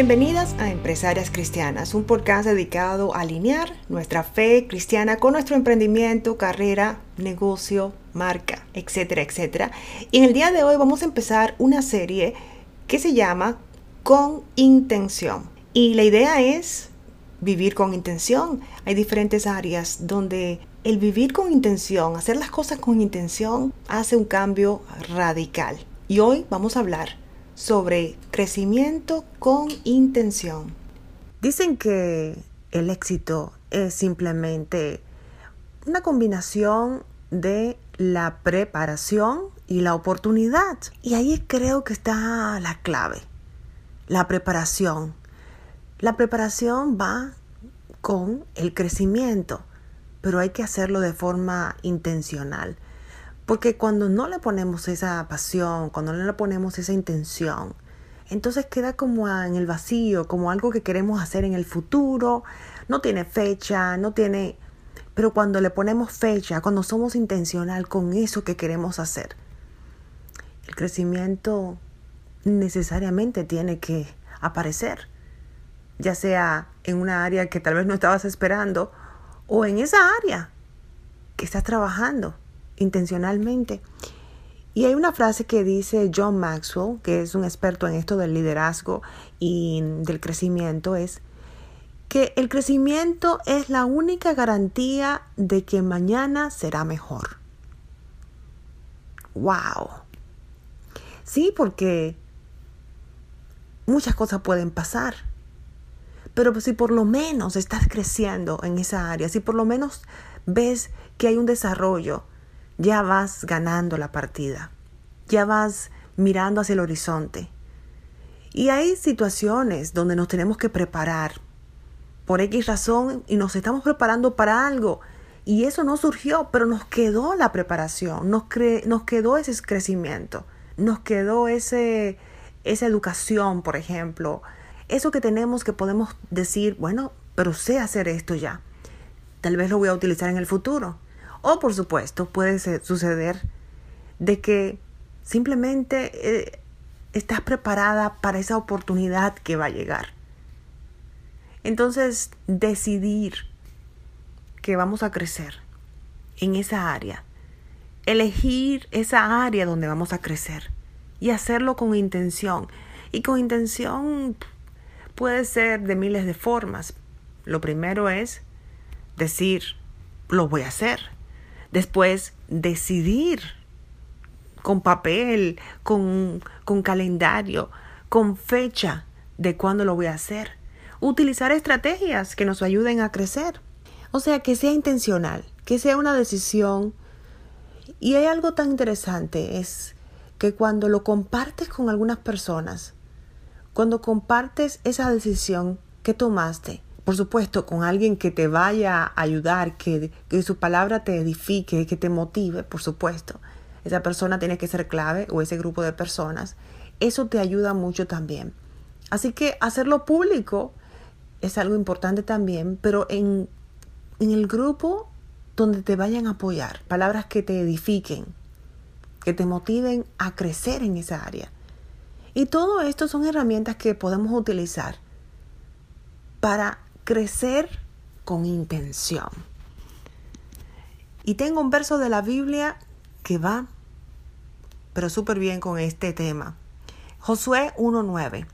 Bienvenidas a Empresarias Cristianas, un podcast dedicado a alinear nuestra fe cristiana con nuestro emprendimiento, carrera, negocio, marca, etcétera, etcétera. Y en el día de hoy vamos a empezar una serie que se llama Con Intención. Y la idea es vivir con intención. Hay diferentes áreas donde el vivir con intención, hacer las cosas con intención, hace un cambio radical. Y hoy vamos a hablar sobre crecimiento con intención. Dicen que el éxito es simplemente una combinación de la preparación y la oportunidad. Y ahí creo que está la clave, la preparación. La preparación va con el crecimiento, pero hay que hacerlo de forma intencional. Porque cuando no le ponemos esa pasión, cuando no le ponemos esa intención, entonces queda como en el vacío, como algo que queremos hacer en el futuro, no tiene fecha, no tiene... Pero cuando le ponemos fecha, cuando somos intencional con eso que queremos hacer, el crecimiento necesariamente tiene que aparecer, ya sea en una área que tal vez no estabas esperando o en esa área que estás trabajando intencionalmente. Y hay una frase que dice John Maxwell, que es un experto en esto del liderazgo y del crecimiento, es que el crecimiento es la única garantía de que mañana será mejor. ¡Wow! Sí, porque muchas cosas pueden pasar. Pero si por lo menos estás creciendo en esa área, si por lo menos ves que hay un desarrollo, ya vas ganando la partida, ya vas mirando hacia el horizonte. Y hay situaciones donde nos tenemos que preparar por X razón y nos estamos preparando para algo. Y eso no surgió, pero nos quedó la preparación, nos, nos quedó ese crecimiento, nos quedó ese, esa educación, por ejemplo, eso que tenemos que podemos decir, bueno, pero sé hacer esto ya, tal vez lo voy a utilizar en el futuro. O por supuesto puede suceder de que simplemente eh, estás preparada para esa oportunidad que va a llegar. Entonces, decidir que vamos a crecer en esa área, elegir esa área donde vamos a crecer y hacerlo con intención. Y con intención puede ser de miles de formas. Lo primero es decir, lo voy a hacer. Después, decidir con papel, con, con calendario, con fecha de cuándo lo voy a hacer. Utilizar estrategias que nos ayuden a crecer. O sea, que sea intencional, que sea una decisión. Y hay algo tan interesante, es que cuando lo compartes con algunas personas, cuando compartes esa decisión que tomaste, por supuesto, con alguien que te vaya a ayudar, que, que su palabra te edifique, que te motive, por supuesto. Esa persona tiene que ser clave o ese grupo de personas. Eso te ayuda mucho también. Así que hacerlo público es algo importante también, pero en, en el grupo donde te vayan a apoyar, palabras que te edifiquen, que te motiven a crecer en esa área. Y todo esto son herramientas que podemos utilizar para crecer con intención. Y tengo un verso de la Biblia que va, pero súper bien con este tema. Josué 1.9.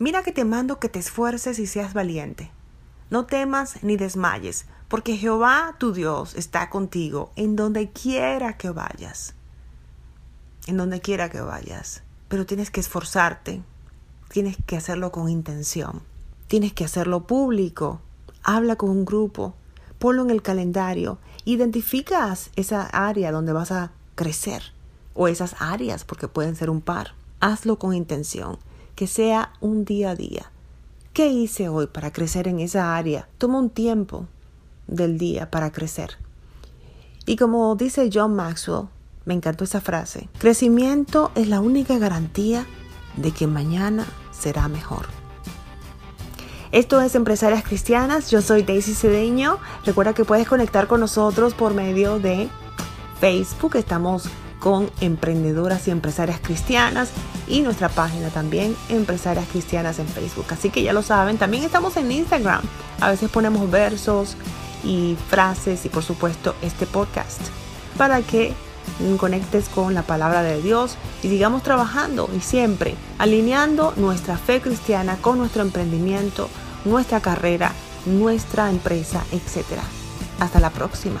Mira que te mando que te esfuerces y seas valiente. No temas ni desmayes, porque Jehová tu Dios está contigo en donde quiera que vayas. En donde quiera que vayas. Pero tienes que esforzarte, tienes que hacerlo con intención. Tienes que hacerlo público. Habla con un grupo. Ponlo en el calendario. Identificas esa área donde vas a crecer. O esas áreas, porque pueden ser un par. Hazlo con intención. Que sea un día a día. ¿Qué hice hoy para crecer en esa área? Toma un tiempo del día para crecer. Y como dice John Maxwell, me encantó esa frase, crecimiento es la única garantía de que mañana será mejor. Esto es Empresarias Cristianas, yo soy Daisy Cedeño. Recuerda que puedes conectar con nosotros por medio de Facebook, estamos con emprendedoras y empresarias cristianas y nuestra página también Empresarias Cristianas en Facebook. Así que ya lo saben, también estamos en Instagram. A veces ponemos versos y frases y por supuesto este podcast para que conectes con la palabra de Dios y sigamos trabajando y siempre alineando nuestra fe cristiana con nuestro emprendimiento, nuestra carrera, nuestra empresa, etc. Hasta la próxima.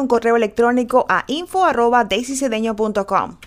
un correo electrónico a info arroba